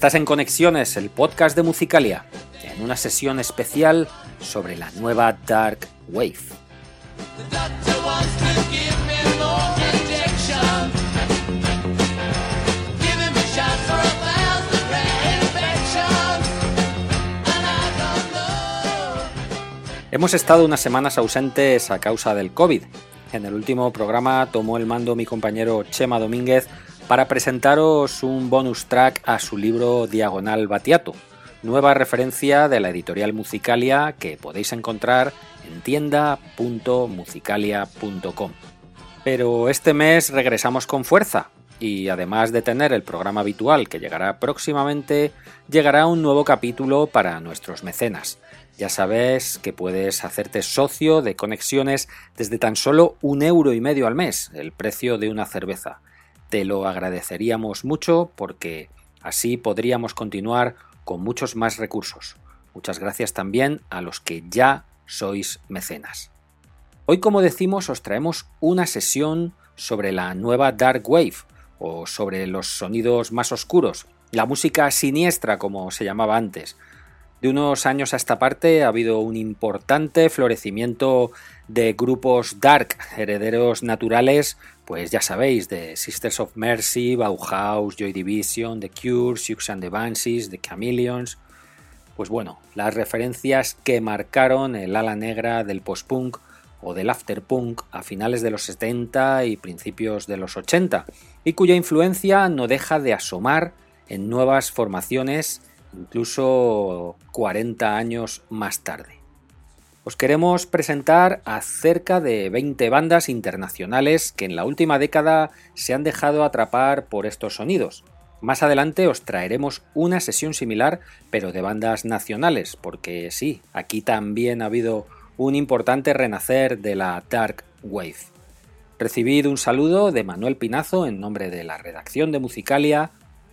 Estás en Conexiones, el podcast de Musicalia, en una sesión especial sobre la nueva Dark Wave. Hemos estado unas semanas ausentes a causa del COVID. En el último programa tomó el mando mi compañero Chema Domínguez para presentaros un bonus track a su libro Diagonal Batiato, nueva referencia de la editorial Musicalia que podéis encontrar en tienda.musicalia.com. Pero este mes regresamos con fuerza y además de tener el programa habitual que llegará próximamente, llegará un nuevo capítulo para nuestros mecenas. Ya sabes que puedes hacerte socio de conexiones desde tan solo un euro y medio al mes, el precio de una cerveza. Te lo agradeceríamos mucho porque así podríamos continuar con muchos más recursos. Muchas gracias también a los que ya sois mecenas. Hoy, como decimos, os traemos una sesión sobre la nueva Dark Wave o sobre los sonidos más oscuros, la música siniestra como se llamaba antes. De unos años a esta parte ha habido un importante florecimiento de grupos dark, herederos naturales pues ya sabéis, de Sisters of Mercy, Bauhaus, Joy Division, The Cure, Siouxsie and the Banshees, The Chameleons. Pues bueno, las referencias que marcaron el ala negra del post-punk o del afterpunk a finales de los 70 y principios de los 80, y cuya influencia no deja de asomar en nuevas formaciones incluso 40 años más tarde. Os queremos presentar a cerca de 20 bandas internacionales que en la última década se han dejado atrapar por estos sonidos. Más adelante os traeremos una sesión similar, pero de bandas nacionales, porque sí, aquí también ha habido un importante renacer de la Dark Wave. Recibid un saludo de Manuel Pinazo en nombre de la redacción de Musicalia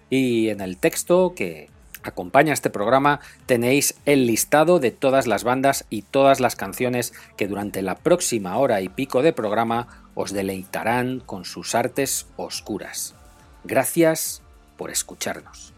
y en el texto que acompaña este programa tenéis el listado de todas las bandas y todas las canciones que durante la próxima hora y pico de programa os deleitarán con sus artes oscuras. Gracias por escucharnos.